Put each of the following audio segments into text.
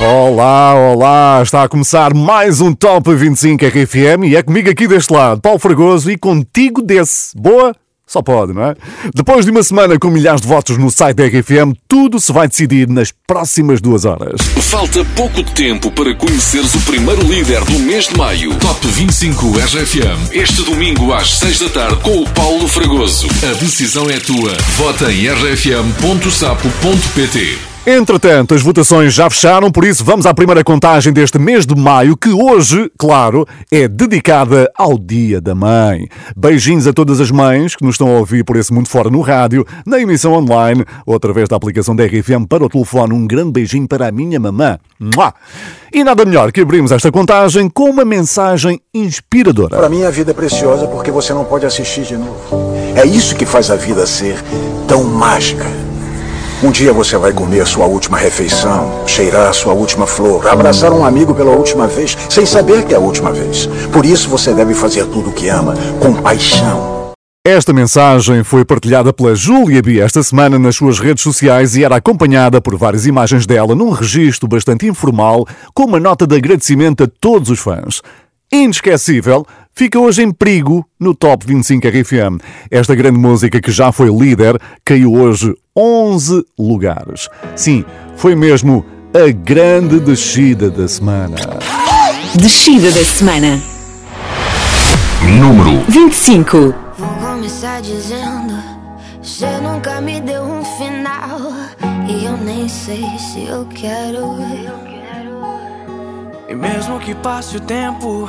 Olá, olá! Está a começar mais um Top 25 RFM e é comigo aqui deste lado, Paulo Fragoso, e contigo desse. Boa? Só pode, não é? Depois de uma semana com milhares de votos no site da RFM, tudo se vai decidir nas próximas duas horas. Falta pouco tempo para conheceres o primeiro líder do mês de maio. Top 25 RFM. Este domingo às 6 da tarde com o Paulo Fragoso. A decisão é tua. Vota em rfm.sapo.pt. Entretanto, as votações já fecharam, por isso vamos à primeira contagem deste mês de maio, que hoje, claro, é dedicada ao Dia da Mãe. Beijinhos a todas as mães que nos estão a ouvir por esse mundo fora no rádio, na emissão online ou através da aplicação da RFM para o telefone. Um grande beijinho para a minha mamã. E nada melhor que abrirmos esta contagem com uma mensagem inspiradora. Para mim a vida é preciosa porque você não pode assistir de novo. É isso que faz a vida ser tão mágica. Um dia você vai comer sua última refeição, cheirar sua última flor, abraçar um amigo pela última vez, sem saber que é a última vez. Por isso você deve fazer tudo o que ama, com paixão. Esta mensagem foi partilhada pela Júlia B esta semana nas suas redes sociais e era acompanhada por várias imagens dela num registro bastante informal, com uma nota de agradecimento a todos os fãs. Inesquecível, fica hoje em perigo no Top 25 RFM. Esta grande música que já foi líder caiu hoje 11 lugares. Sim, foi mesmo a grande descida da semana. Descida da semana. Número 25. Vou começar dizendo: Você nunca me deu um final. E eu nem sei se eu quero. E mesmo que passe o tempo,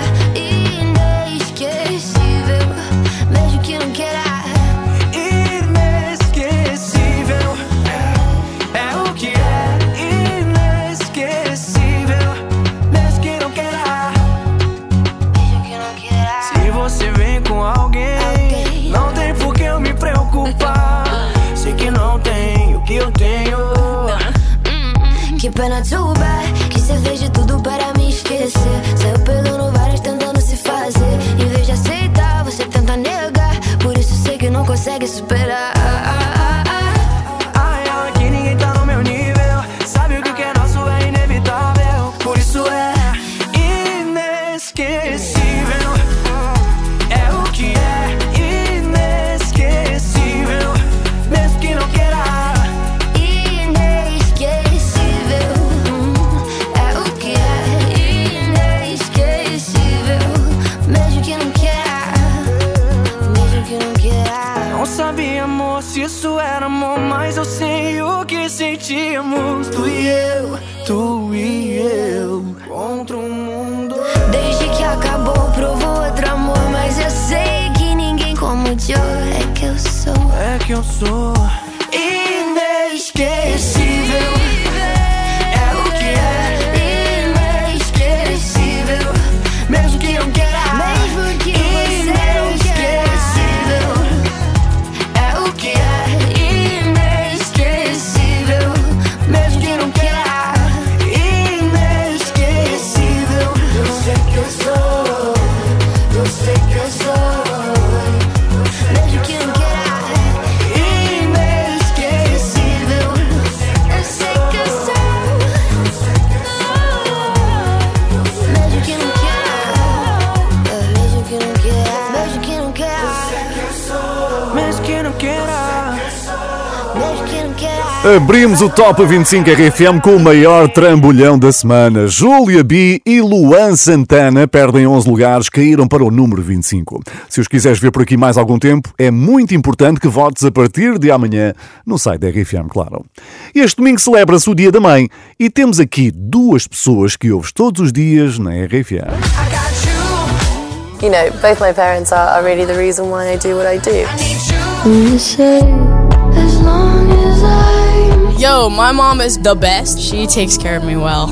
Sei que não consegue superar Abrimos o Top 25 RFM com o maior trambolhão da semana. Júlia B e Luan Santana perdem 11 lugares, caíram para o número 25. Se os quiseres ver por aqui mais algum tempo, é muito importante que votes a partir de amanhã no site da RFM, claro. Este domingo celebra-se o Dia da Mãe e temos aqui duas pessoas que ouves todos os dias na RFM. You know, both my parents are, are really the reason why I do what I do. Yo, my mom is the best. She takes care of me well.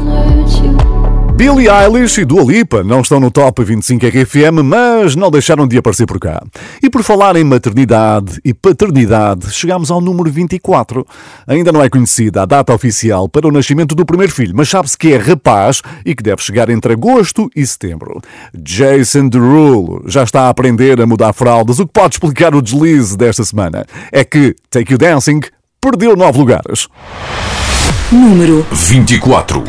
Billie Eilish e Dua Lipa não estão no Top 25 RFM, mas não deixaram de aparecer por cá. E por falar em maternidade e paternidade, chegamos ao número 24. Ainda não é conhecida a data oficial para o nascimento do primeiro filho, mas sabe-se que é rapaz e que deve chegar entre agosto e setembro. Jason Derulo já está a aprender a mudar fraldas, o que pode explicar o deslize desta semana. É que Take You Dancing perdeu nove lugares. Número 24.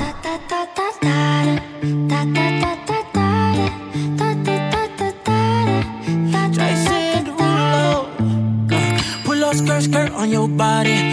skirt, skirt on your body.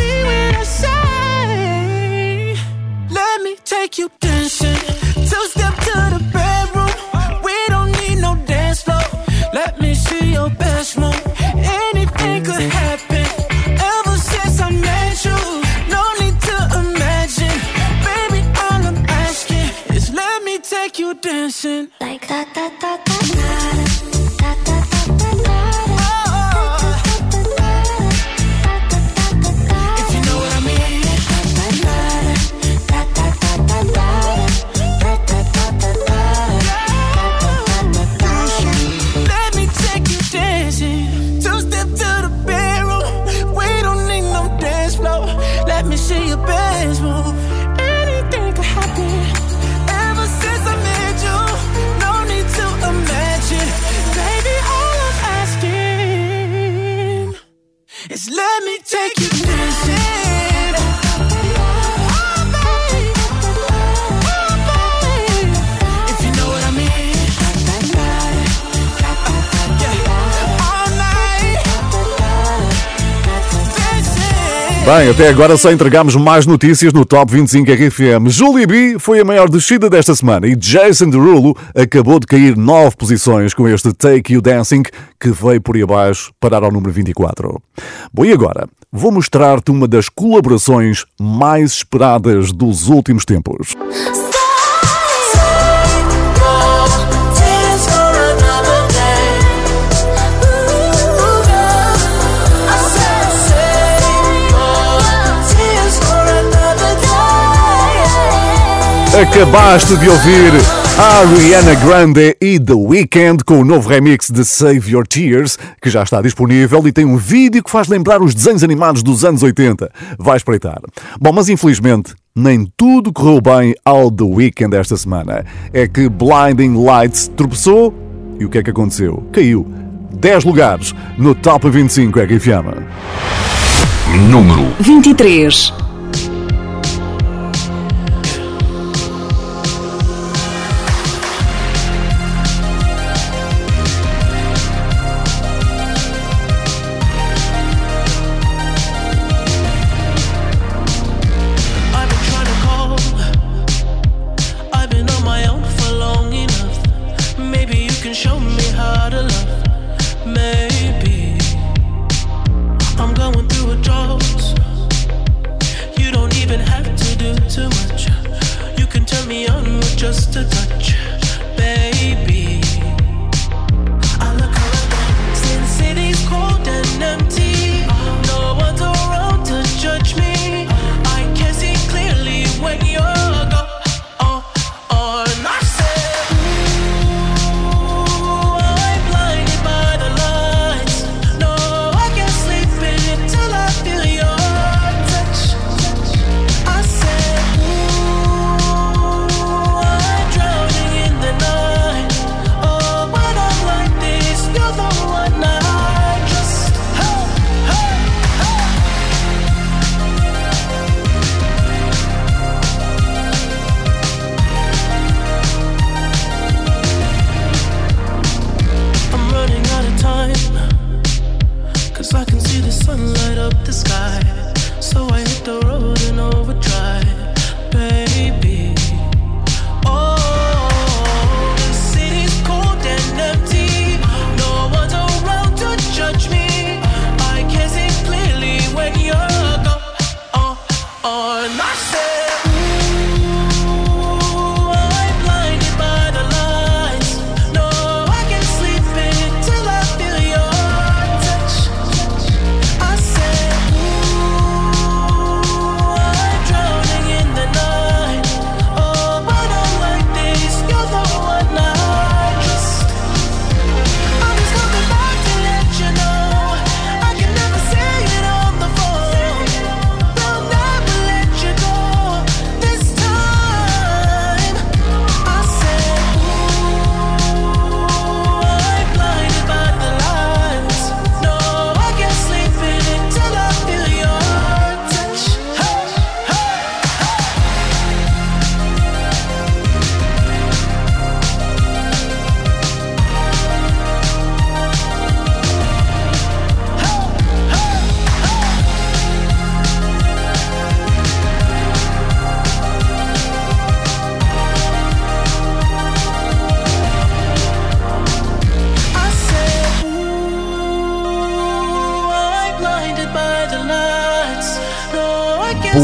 take you dancing. Bem, até agora só entregamos mais notícias no Top 25 RFM. Julie B foi a maior descida desta semana e Jason Derulo acabou de cair nove posições com este Take You Dancing que veio por aí abaixo parar ao número 24. Bom, e agora? Vou mostrar-te uma das colaborações mais esperadas dos últimos tempos. Acabaste de ouvir Ariana Grande e The Weeknd com o novo remix de Save Your Tears, que já está disponível e tem um vídeo que faz lembrar os desenhos animados dos anos 80. Vai espreitar. Bom, mas infelizmente nem tudo correu bem ao The Weekend esta semana. É que Blinding Lights tropeçou e o que é que aconteceu? Caiu 10 lugares no Top 25 RFM. Número 23.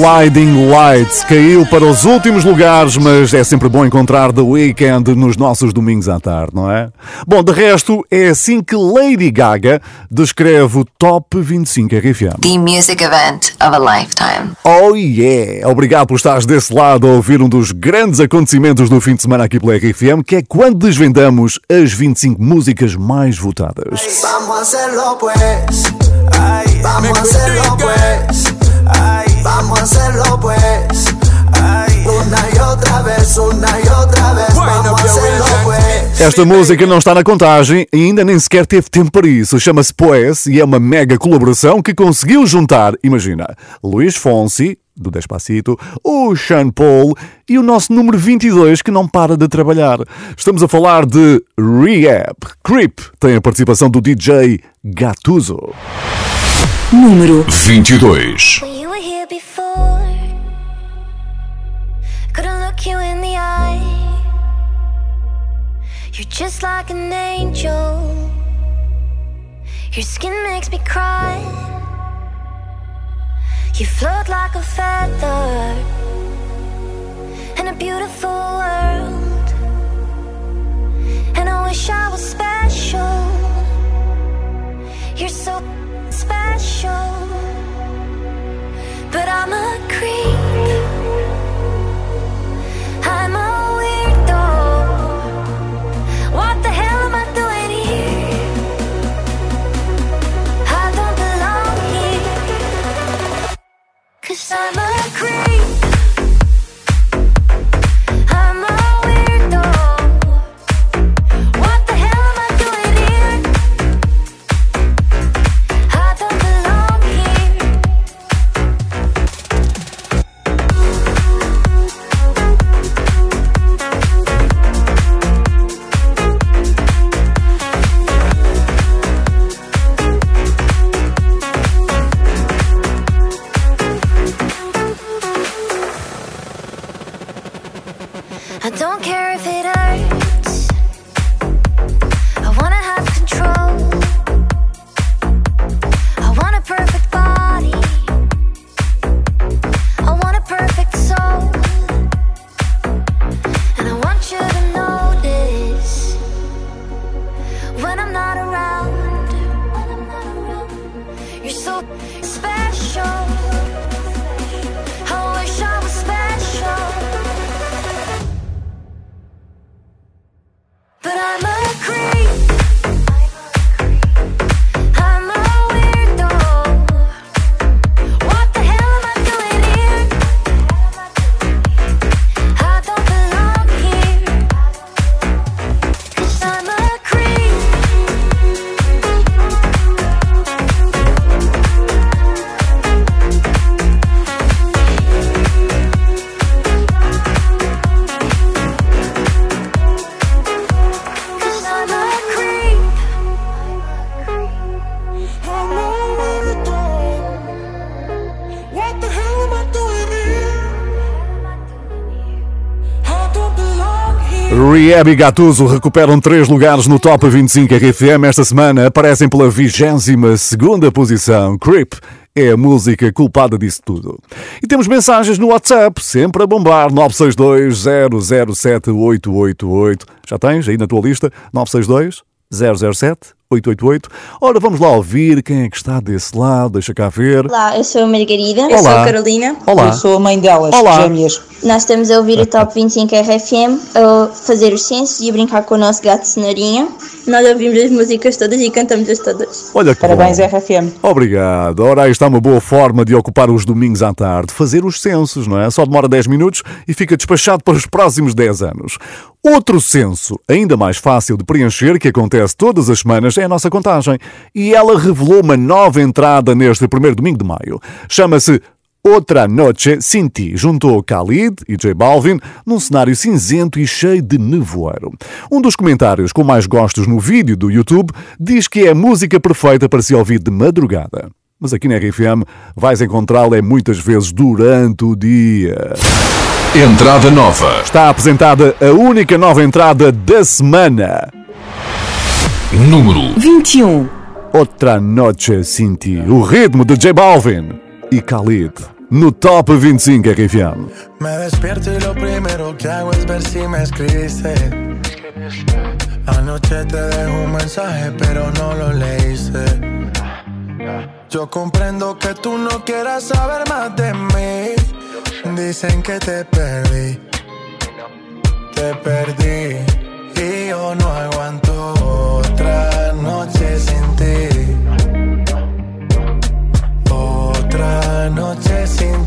Blinding Lights caiu para os últimos lugares, mas é sempre bom encontrar The Weeknd nos nossos domingos à tarde, não é? Bom, de resto, é assim que Lady Gaga descreve o Top 25 RFM. The music event of a lifetime. Oh yeah! Obrigado por estares desse lado a ouvir um dos grandes acontecimentos do fim de semana aqui pela RFM, que é quando desvendamos as 25 músicas mais votadas. Vamos hacerlo pues. Ay, vamos hacerlo pues. Ay. Vamos a hacerlo pues. Una y otra vez, una y otra vez. Vamos a hacerlo pues. Esta música não está na contagem e ainda nem sequer teve tempo para isso. Chama-se Poes e é uma mega colaboração que conseguiu juntar, imagina, Luís Fonsi, do Despacito, o Sean Paul e o nosso número 22 que não para de trabalhar. Estamos a falar de Rehab. Creep tem a participação do DJ Gatuso. Número 22. When you were here before, couldn't look you in the eye. You're just like an angel. Your skin makes me cry. You float like a feather in a beautiful world. And I wish I was special. You're so special. But I'm a creep. I'm a weirdo. What the hell am I doing here? I don't belong here. Cause I'm a creep. I don't care if it hurts Rehab e Gattuso recuperam três lugares no Top 25 RFM. Esta semana aparecem pela 22 segunda posição. Creep é a música culpada disso tudo. E temos mensagens no WhatsApp, sempre a bombar, 962 007 888. Já tens aí na tua lista? 962 007 888. Ora, vamos lá ouvir quem é que está desse lado, deixa cá ver. Olá, eu sou a Margarida. Eu sou a Carolina. Olá. Eu sou a mãe delas, Olá. gêmeas. Nós estamos a ouvir o Top 25 RFM, a fazer os censos e a brincar com o nosso gato Cenourinha. Nós ouvimos as músicas todas e cantamos-as todas. Olha que Parabéns, bom. RFM. Obrigado. Ora, aí está uma boa forma de ocupar os domingos à tarde, fazer os censos, não é? Só demora 10 minutos e fica despachado para os próximos 10 anos. Outro censo, ainda mais fácil de preencher, que acontece todas as semanas, é a nossa contagem. E ela revelou uma nova entrada neste primeiro domingo de maio. Chama-se Outra Noche Sin Ti. Juntou Khalid e J Balvin num cenário cinzento e cheio de nevoeiro. Um dos comentários com mais gostos no vídeo do YouTube diz que é a música perfeita para se ouvir de madrugada. Mas aqui na RFM vais encontrá-la muitas vezes durante o dia. Entrada nova. Está apresentada a única nova entrada da semana. Número 21. Outra Noche Sin Ti. O ritmo de J Balvin e Khalid. No Top 25 RFM. Me despierto y lo primero que hago es ver si me escribiste. Anoche te dejo un mensaje, pero no lo leíste. Yo comprendo que tú no quieras saber más de mí. Dicen que te perdí. Te perdí. Y yo no aguanto otra noche sin ti. Otra noche sin ti.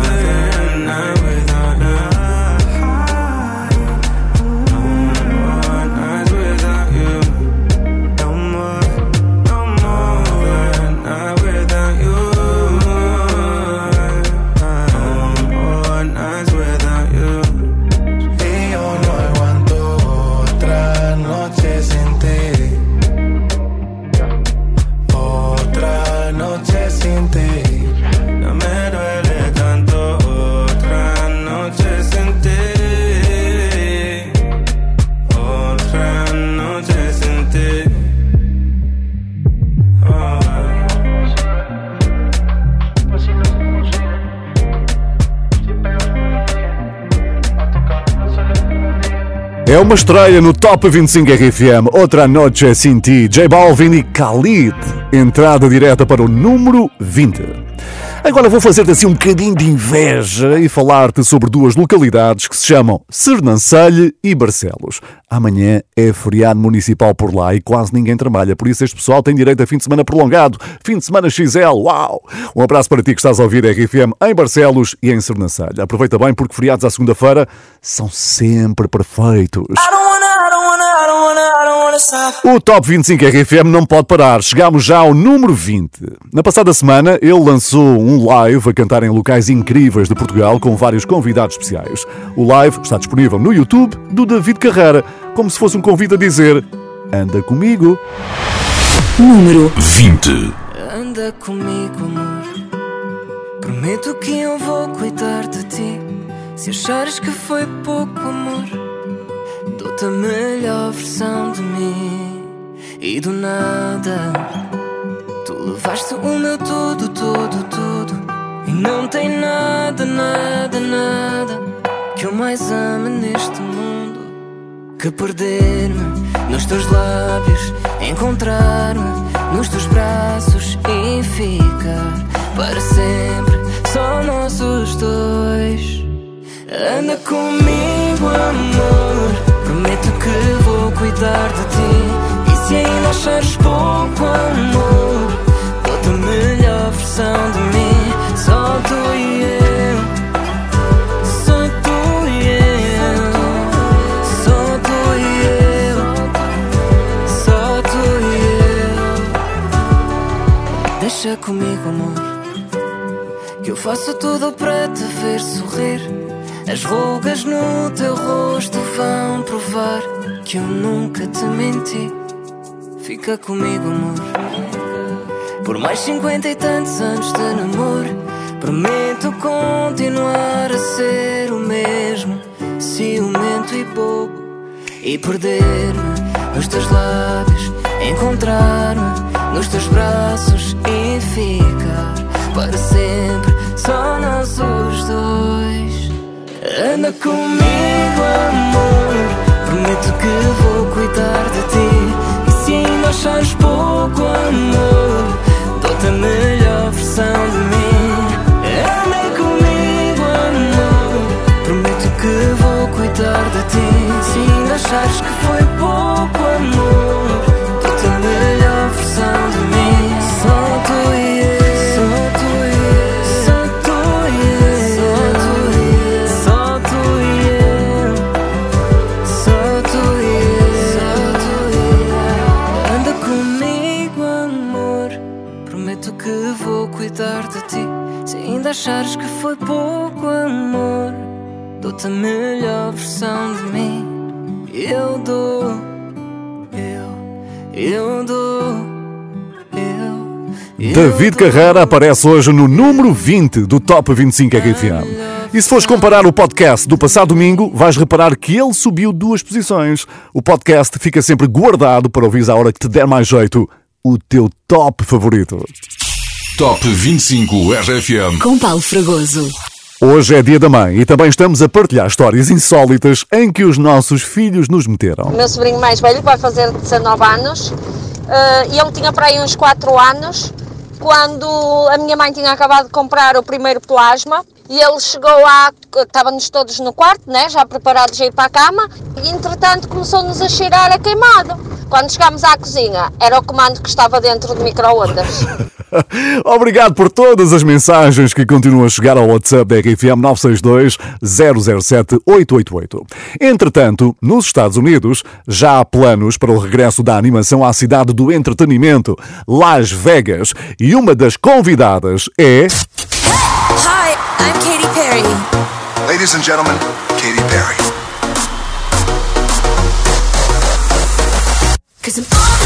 É uma estreia no Top 25 RFM, outra noite sem ti, J Balvin e Khalid. Entrada direta para o número 20. Agora vou fazer-te assim um bocadinho de inveja e falar-te sobre duas localidades que se chamam Sernancelho e Barcelos. Amanhã é feriado municipal por lá e quase ninguém trabalha, por isso este pessoal tem direito a fim de semana prolongado, fim de semana XL, uau! Um abraço para ti que estás a ouvir RFM em Barcelos e em Sernancelho. Aproveita bem porque feriados à segunda-feira são sempre perfeitos. O Top 25 RFM não pode parar. Chegámos já ao número 20. Na passada semana, ele lançou um live a cantar em locais incríveis de Portugal com vários convidados especiais. O live está disponível no YouTube do David Carreira, como se fosse um convite a dizer: Anda comigo. Número 20. Anda comigo, amor. Prometo que eu vou cuidar de ti. Se achares que foi pouco amor, a melhor versão de mim. E do nada, tu levaste o meu tudo, tudo, tudo. E não tem nada, nada, nada que eu mais ame neste mundo que perder-me nos teus lábios, encontrar-me nos teus braços e ficar para sempre só nossos dois. Anda comigo, amor. Que vou cuidar de ti. E se ainda achares pouco amor, dou-te a melhor versão de mim. Só tu e eu. Só tu e eu. Só tu e eu. Só tu e eu. Deixa comigo, amor. Que eu faço tudo para te ver sorrir. As rugas no teu rosto vão provar que eu nunca te menti. Fica comigo, amor. Por mais cinquenta e tantos anos de namoro, prometo continuar a ser o mesmo, ciumento e bobo. E perder-me nos teus lábios, encontrar-me nos teus braços e ficar para sempre só nós os dois. Anda comigo, amor. Prometo que vou cuidar de ti. E se ainda achares pouco amor, dou-te a melhor versão de mim. Anda comigo, amor. Prometo que vou cuidar de ti. Se ainda achares que foi achares que foi pouco amor, dou-te a melhor versão de mim. Eu dou, eu, eu dou, David Carreira aparece hoje no número 20 do Top 25 RFM. E se fores comparar o podcast do passado domingo, vais reparar que ele subiu duas posições. O podcast fica sempre guardado para ouvir à hora que te der mais jeito o teu top favorito. Top 25 RFM. com Paulo Fragoso. Hoje é dia da mãe e também estamos a partilhar histórias insólitas em que os nossos filhos nos meteram. O meu sobrinho mais velho vai fazer 19 anos eh, e ele tinha para aí uns 4 anos quando a minha mãe tinha acabado de comprar o primeiro plasma e ele chegou lá, estávamos todos no quarto, né, já preparados a ir para a cama e entretanto começou-nos a cheirar a queimado. Quando chegámos à cozinha, era o comando que estava dentro do micro-ondas. Obrigado por todas as mensagens que continuam a chegar ao WhatsApp da RFM 962 007 888. Entretanto, nos Estados Unidos já há planos para o regresso da animação à cidade do entretenimento, Las Vegas, e uma das convidadas é Perry. Ladies and gentlemen, Katy Perry. Cause I'm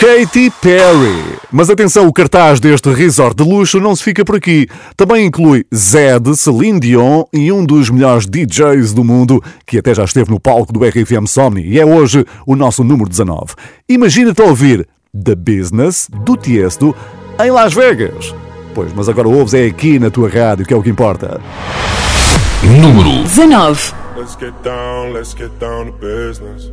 Katy Perry. Mas atenção, o cartaz deste resort de luxo não se fica por aqui. Também inclui Zed, Celine Dion e um dos melhores DJs do mundo, que até já esteve no palco do RFM Somni e é hoje o nosso número 19. Imagina-te a ouvir The Business do Tiesto em Las Vegas. Pois, mas agora ouves é aqui na tua rádio, que é o que importa. Número 19. Let's get down, let's get down to business.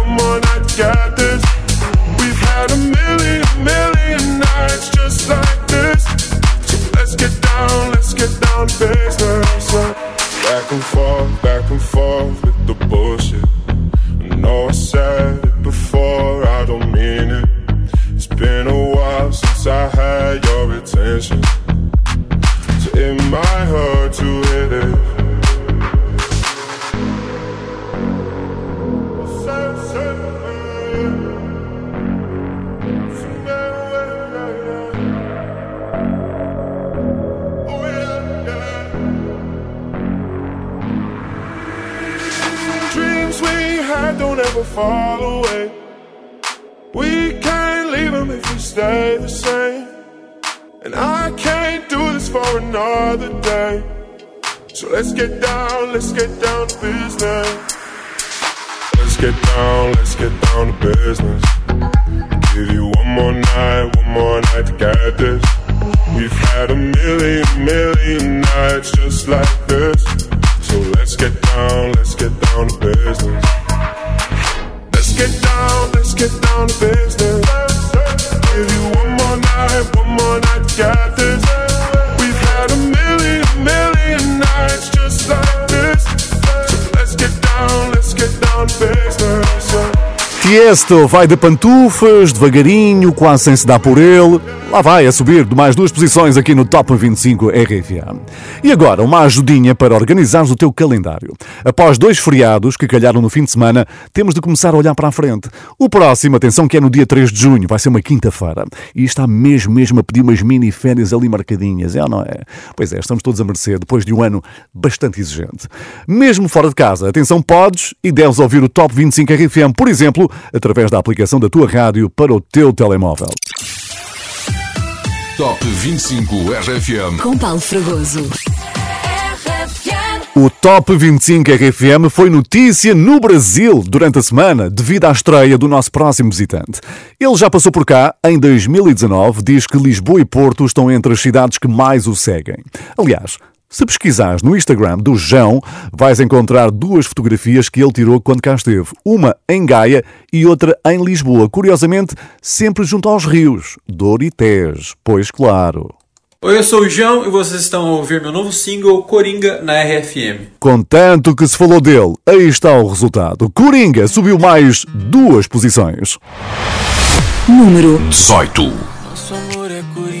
down, let's get down to business. Let's get down, let's get down to business. Give you one more night, one more night get this. We've had a million, million nights just like this. So let's get down, let's get down to business. Tiesto vai de pantufas, devagarinho, quase sem se dar por ele. Lá vai a subir de mais duas posições aqui no Top 25 RFA. E agora, uma ajudinha para organizares o teu calendário. Após dois feriados que calharam no fim de semana, temos de começar a olhar para a frente. O próximo, atenção, que é no dia 3 de junho, vai ser uma quinta-feira. E está mesmo, mesmo a pedir umas mini férias ali marcadinhas, é ou não é? Pois é, estamos todos a merecer depois de um ano bastante exigente. Mesmo fora de casa, atenção, podes e deves ouvir o Top 25 RFM, por exemplo, através da aplicação da tua rádio para o teu telemóvel. Top 25 RFM. Com Paulo Fragoso. O Top 25 RFM foi notícia no Brasil durante a semana, devido à estreia do nosso próximo visitante. Ele já passou por cá em 2019, diz que Lisboa e Porto estão entre as cidades que mais o seguem. Aliás, se pesquisares no Instagram do João, vais encontrar duas fotografias que ele tirou quando cá esteve. Uma em Gaia e outra em Lisboa. Curiosamente, sempre junto aos rios, Douro e Tejo. Pois claro. Oi, eu sou o João e vocês estão a ouvir meu novo single Coringa na RFM. Com tanto que se falou dele, aí está o resultado. Coringa subiu mais duas posições. Número 18. Nosso amor é coringa,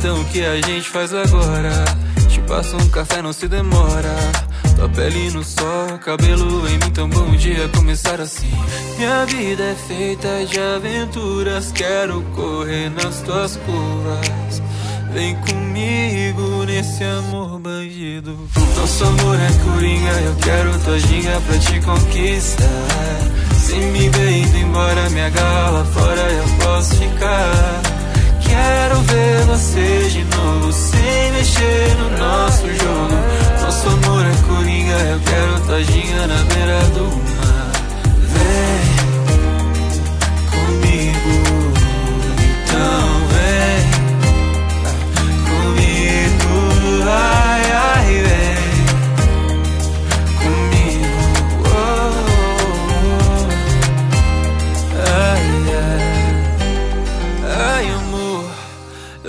então o que a gente faz agora? Te passo um café, não se demora. Tua pele no sol, cabelo em mim, então bom dia começar assim. Minha vida é feita de aventuras, quero correr nas tuas curvas. Vem comigo nesse amor bandido. Nosso amor é coringa, eu quero tua ginga pra te conquistar. Se me ver indo embora, agarra lá fora, eu posso ficar. Quero ver você de novo, sem mexer no nosso jogo. Nosso amor é coringa, eu quero tadinha na beira do mar. Vem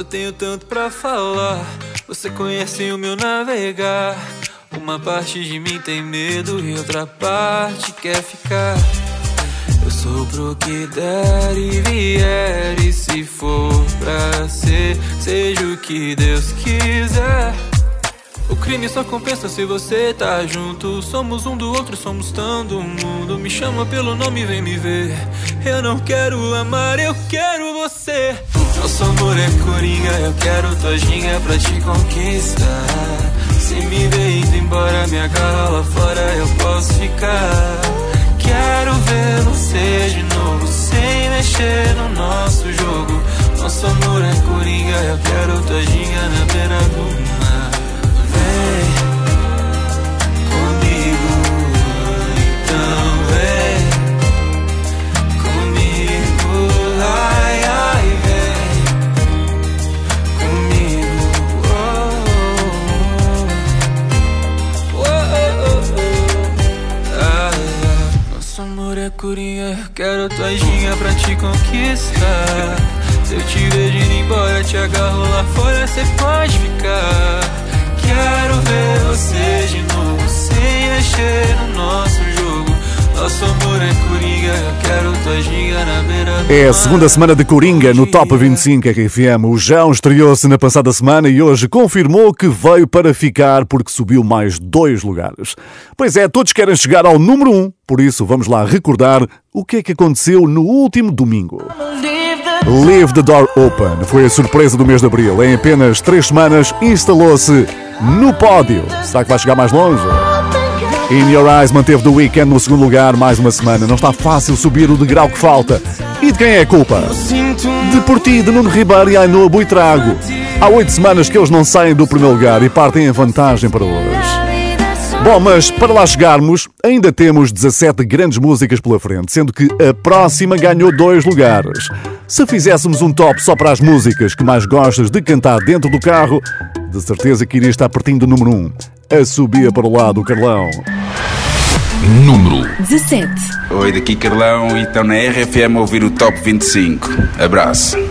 eu tenho tanto pra falar. Você conhece o meu navegar. Uma parte de mim tem medo e outra parte quer ficar. Eu sou pro que der e vier. E se for pra ser, seja o que Deus quiser. O crime só compensa se você tá junto. Somos um do outro, somos do mundo. Me chama pelo nome, vem me ver. Eu não quero amar, eu quero você. Nosso amor é coringa, eu quero tua ginga pra te conquistar. Se me ver indo embora, me agarra lá fora, eu posso ficar. Quero ver você de novo, sem mexer no nosso jogo. Nosso amor é coringa, eu quero tua ginga na beira do mar. Eu quero tua ginga pra te conquistar. Se eu te ver indo embora, te agarro lá fora, cê pode ficar. Quero ver você de novo, sem mexer no nosso é a segunda semana de Coringa no Top 25 RFM. O João estreou-se na passada semana e hoje confirmou que veio para ficar porque subiu mais dois lugares. Pois é, todos querem chegar ao número 1, um, por isso vamos lá recordar o que é que aconteceu no último domingo. Leave the Door Open foi a surpresa do mês de abril. Em apenas três semanas instalou-se no pódio. Será que vai chegar mais longe? In Your Eyes manteve The Weeknd no segundo lugar mais uma semana. Não está fácil subir o degrau que falta. E de quem é a culpa? De por ti, de Nuno Ribeiro e Ainhoa Buitrago. Há oito semanas que eles não saem do primeiro lugar e partem em vantagem para hoje. Bom, mas para lá chegarmos, ainda temos 17 grandes músicas pela frente, sendo que a próxima ganhou dois lugares. Se fizéssemos um top só para as músicas que mais gostas de cantar dentro do carro, de certeza que iria estar pertinho do número 1. A subia para o lado o Carlão. Número 17. Oi, daqui Carlão e estão na RFM a ouvir o Top 25. Abraço.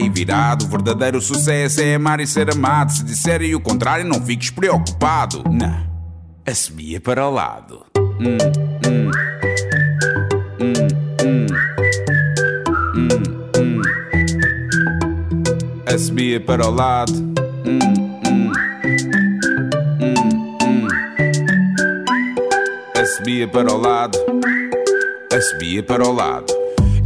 aí virado. O verdadeiro sucesso é amar e ser amado. Se disserem o contrário, não fiques preocupado. Não, a subia para o lado. Hum, hum. Hum, hum. Para o lado. A subia para o lado. Subia para o lado.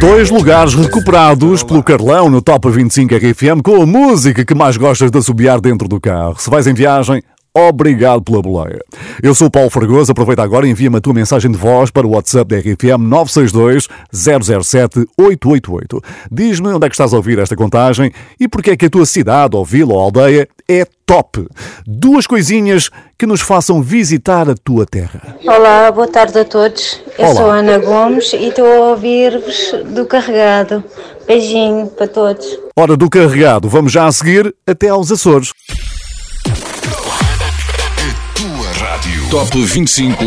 Dois lugares recuperados pelo Carlão no Top 25 RFM com a música que mais gostas de assobiar dentro do carro. Se vais em viagem, obrigado pela boleia. Eu sou o Paulo Fragoso, aproveita agora e envia-me a tua mensagem de voz para o WhatsApp da RFM 962 007 888. Diz-me onde é que estás a ouvir esta contagem e porque é que a tua cidade, ou vila ou aldeia é top. Duas coisinhas que nos façam visitar a tua terra. Olá, boa tarde a todos. Eu Olá. sou a Ana Gomes e estou a ouvir-vos do carregado. Beijinho para todos. Hora do carregado, vamos já a seguir até aos Açores. Top 25.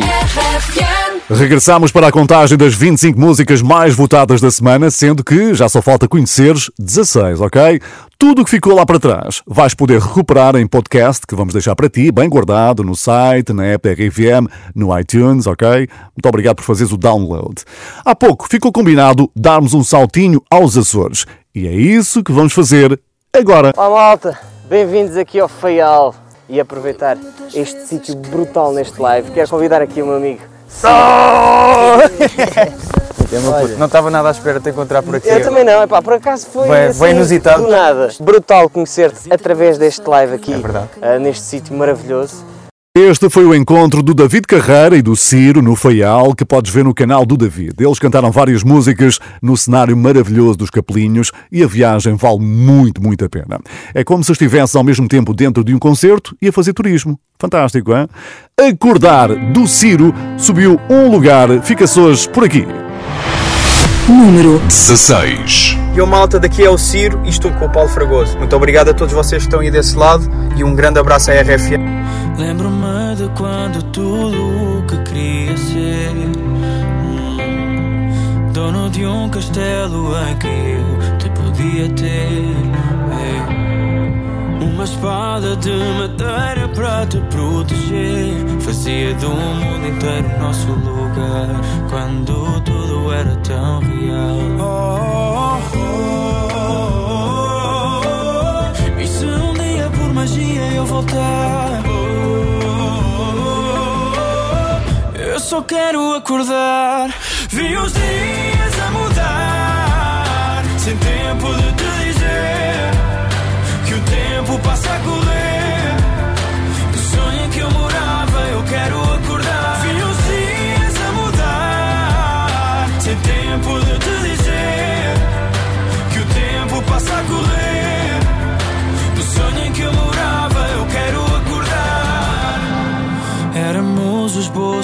Regressamos para a contagem das 25 músicas mais votadas da semana, sendo que já só falta conheceres 16, ok? Tudo o que ficou lá para trás vais poder recuperar em podcast, que vamos deixar para ti, bem guardado, no site, na app da RFM, no iTunes, ok? Muito obrigado por fazeres o download. Há pouco ficou combinado darmos um saltinho aos Açores. E é isso que vamos fazer agora. Olá malta, bem-vindos aqui ao Faial e aproveitar este sítio brutal neste live. Quero convidar aqui o meu amigo. É puto, não estava nada à espera de te encontrar por aqui. Eu também não, epá, por acaso foi Bem- assim, bem inusitado. do nada. Brutal conhecer-te através deste live aqui, ah, neste sítio maravilhoso. Este foi o encontro do David Carreira e do Ciro no Faial, que podes ver no canal do David. Eles cantaram várias músicas no cenário maravilhoso dos Capelinhos e a viagem vale muito, muito a pena. É como se estivesse ao mesmo tempo dentro de um concerto e a fazer turismo. Fantástico, hein? Acordar do Ciro subiu um lugar, fica-se hoje por aqui. Número 16. E o malta daqui é o Ciro e estou com o Paulo Fragoso. Muito obrigado a todos vocês que estão aí desse lado e um grande abraço à RFM. Lembro-me de quando tudo o que queria ser hum, Dono de um castelo em que eu te podia ter é. Uma espada de madeira para te proteger Fazia do mundo inteiro nosso lugar Quando tudo era tão real E Eu só quero acordar. Vi os dias a mudar. Sem tempo de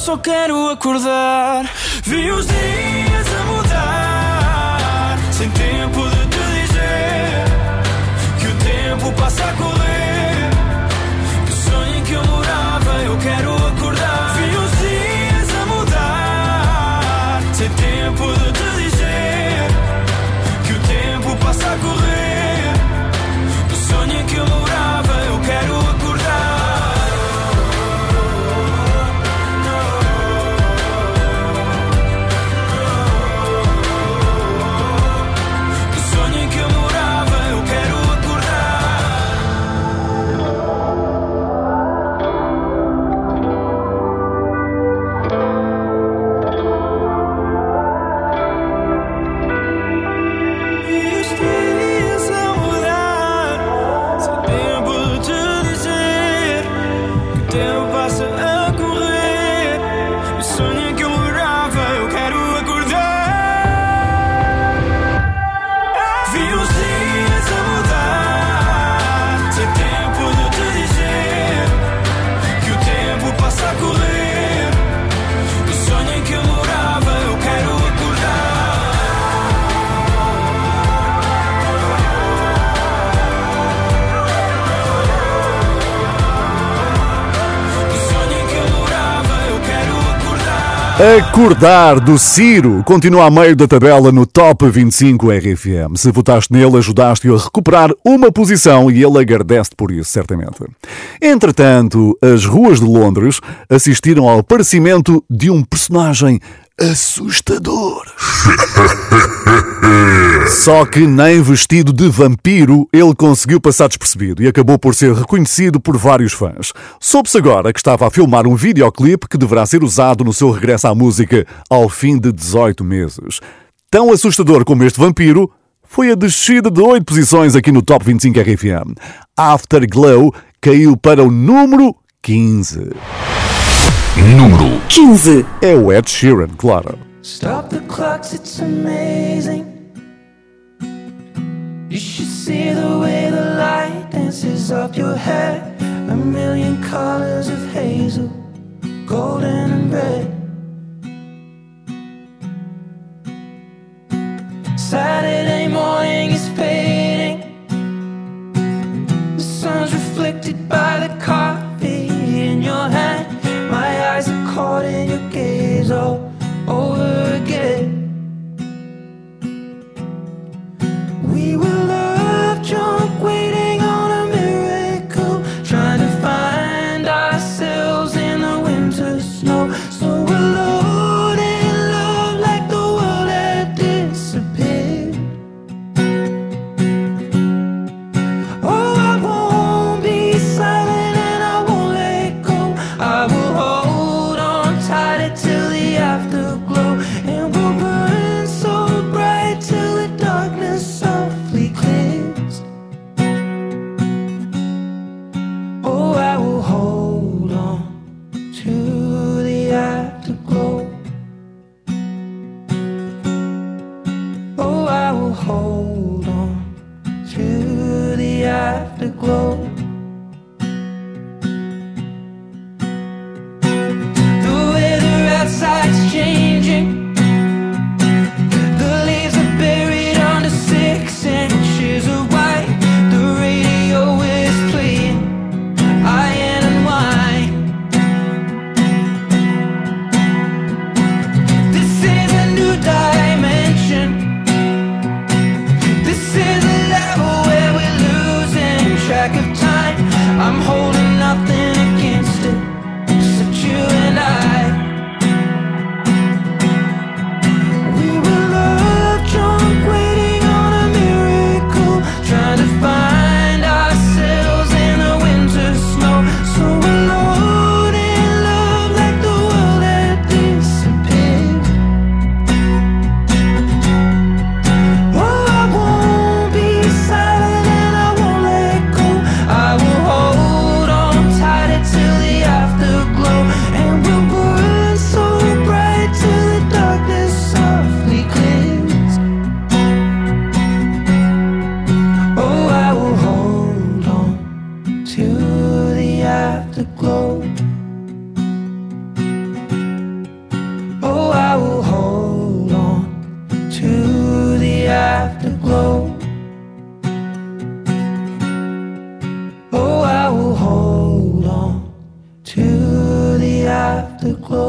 só quero acordar. Vi os dias Acordar do Ciro continua a meio da tabela no Top 25 RFM. Se votaste nele, ajudaste-o a recuperar uma posição e ele agradece por isso, certamente. Entretanto, as ruas de Londres assistiram ao aparecimento de um personagem assustador. Só que nem vestido de vampiro ele conseguiu passar despercebido e acabou por ser reconhecido por vários fãs. Soube-se agora que estava a filmar um videoclipe que deverá ser usado no seu regresso à música ao fim de 18 meses. Tão assustador como este vampiro foi a descida de 8 posições aqui no Top 25 RFM. Afterglow caiu para o número 15. Número 15. É o Ed Sheeran, claro. Stop the clocks, it's amazing. You should see the way the light dances up your hair. A million colors of hazel, golden and red. Saturday morning is fading. The sun's reflected by the coffee in your hand. My eyes are caught in your gaze all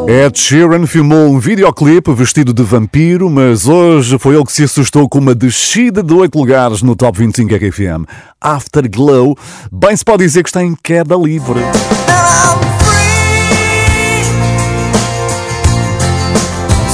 Ed Sheeran filmou um videoclipe vestido de vampiro, mas hoje foi ele que se assustou com uma descida de 8 lugares no Top 25 RFM. Afterglow, bem se pode dizer que está em queda livre.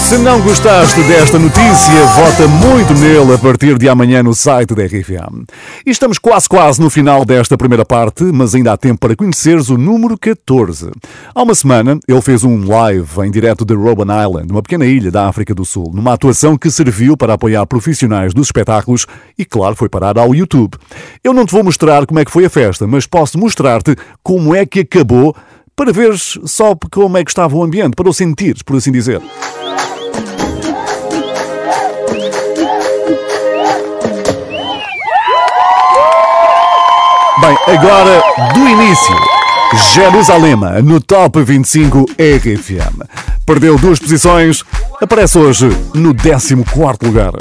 Se não gostaste desta notícia, vota muito nele a partir de amanhã no site da RFM. E estamos quase quase no final desta primeira parte, mas ainda há tempo para conheceres o número 14. Há uma semana, ele fez um live em direto de Robben Island, uma pequena ilha da África do Sul, numa atuação que serviu para apoiar profissionais dos espetáculos e, claro, foi parar ao YouTube. Eu não te vou mostrar como é que foi a festa, mas posso mostrar-te como é que acabou para veres só como é que estava o ambiente, para o sentires, por assim dizer. Agora do início. Jerusalém no Top 25 RFM. Perdeu duas posições, aparece hoje no 14 lugar.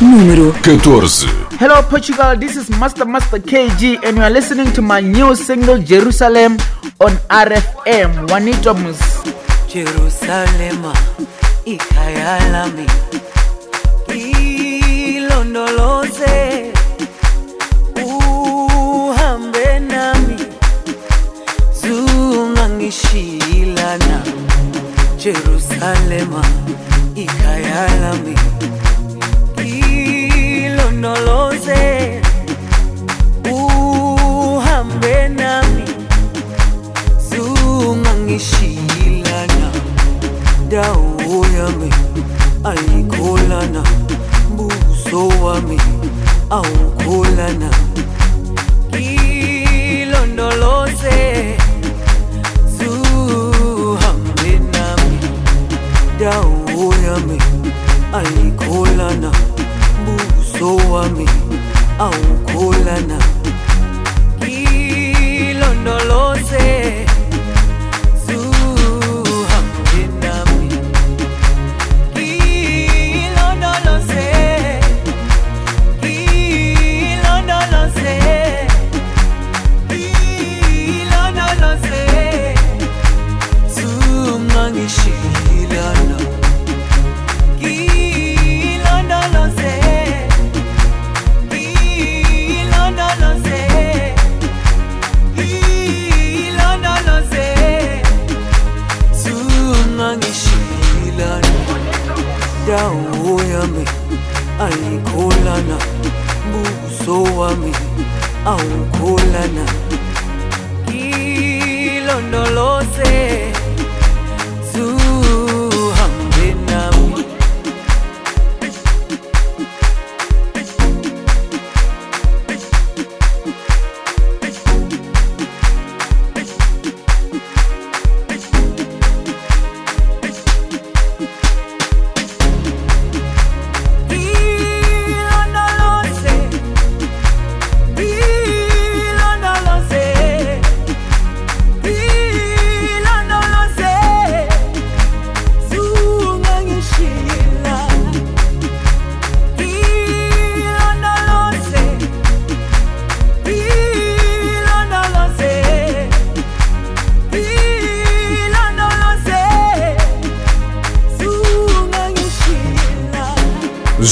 Número 14. Hello Portugal, this is Master Master KG and you are listening to my new single Jerusalem on RFM. Juanito Mus. Jerusalema ikhaya lami zungangishilana Jerusalema ikhaya lami ilondoloze uhambe nami zungangishilana dawo yami ayikholana buso wami awukholana au kulana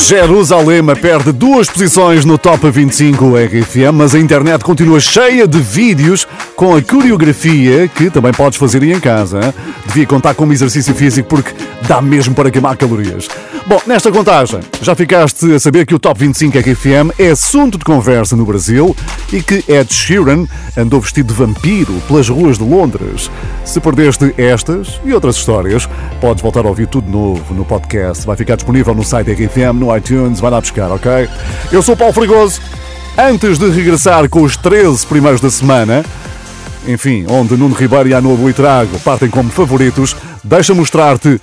Jerusalema perde duas posições no Top 25 RFM, mas a internet continua cheia de vídeos com a coreografia que também podes fazer aí em casa. Devia contar como exercício físico porque dá mesmo para queimar calorias. Bom, nesta contagem, já ficaste a saber que o Top 25 RFM é assunto de conversa no Brasil e que Ed Sheeran andou vestido de vampiro pelas ruas de Londres. Se perdeste estas e outras histórias, podes voltar a ouvir tudo novo no podcast. Vai ficar disponível no site RFM, no iTunes, vai lá buscar, ok? Eu sou o Paulo Fregoso. Antes de regressar com os 13 primeiros da semana, enfim, onde Nuno Ribeiro e a Novo Trago partem como favoritos, deixa mostrar-te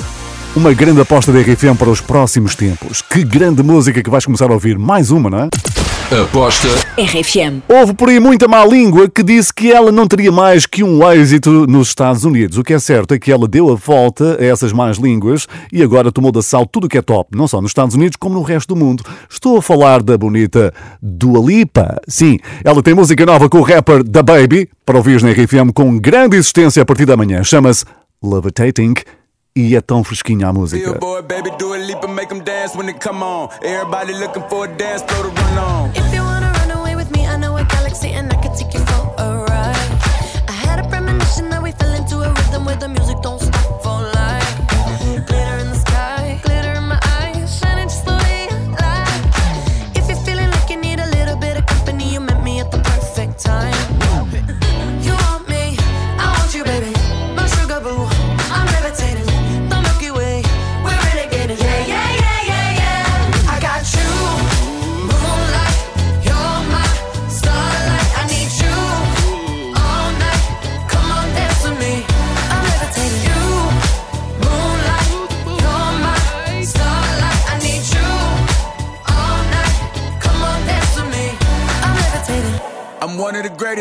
uma grande aposta da RFM para os próximos tempos. Que grande música que vais começar a ouvir. Mais uma, não é? Aposta RFM. Houve por aí muita má língua que disse que ela não teria mais que um êxito nos Estados Unidos. O que é certo é que ela deu a volta a essas más línguas e agora tomou de assalto tudo o que é top, não só nos Estados Unidos como no resto do mundo. Estou a falar da bonita Dua Lipa. Sim, ela tem música nova com o rapper Da Baby, para ouvir na RFM com grande existência a partir da manhã. Chama-se Levitating e é tão fresquinha a música. Billboard, baby, do a leap and make them dance when they come on. Everybody looking for a dance floor to run on. And I could take you for a ride. I had a premonition that we fell into a rhythm where the music don't stop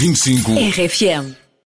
25 RFM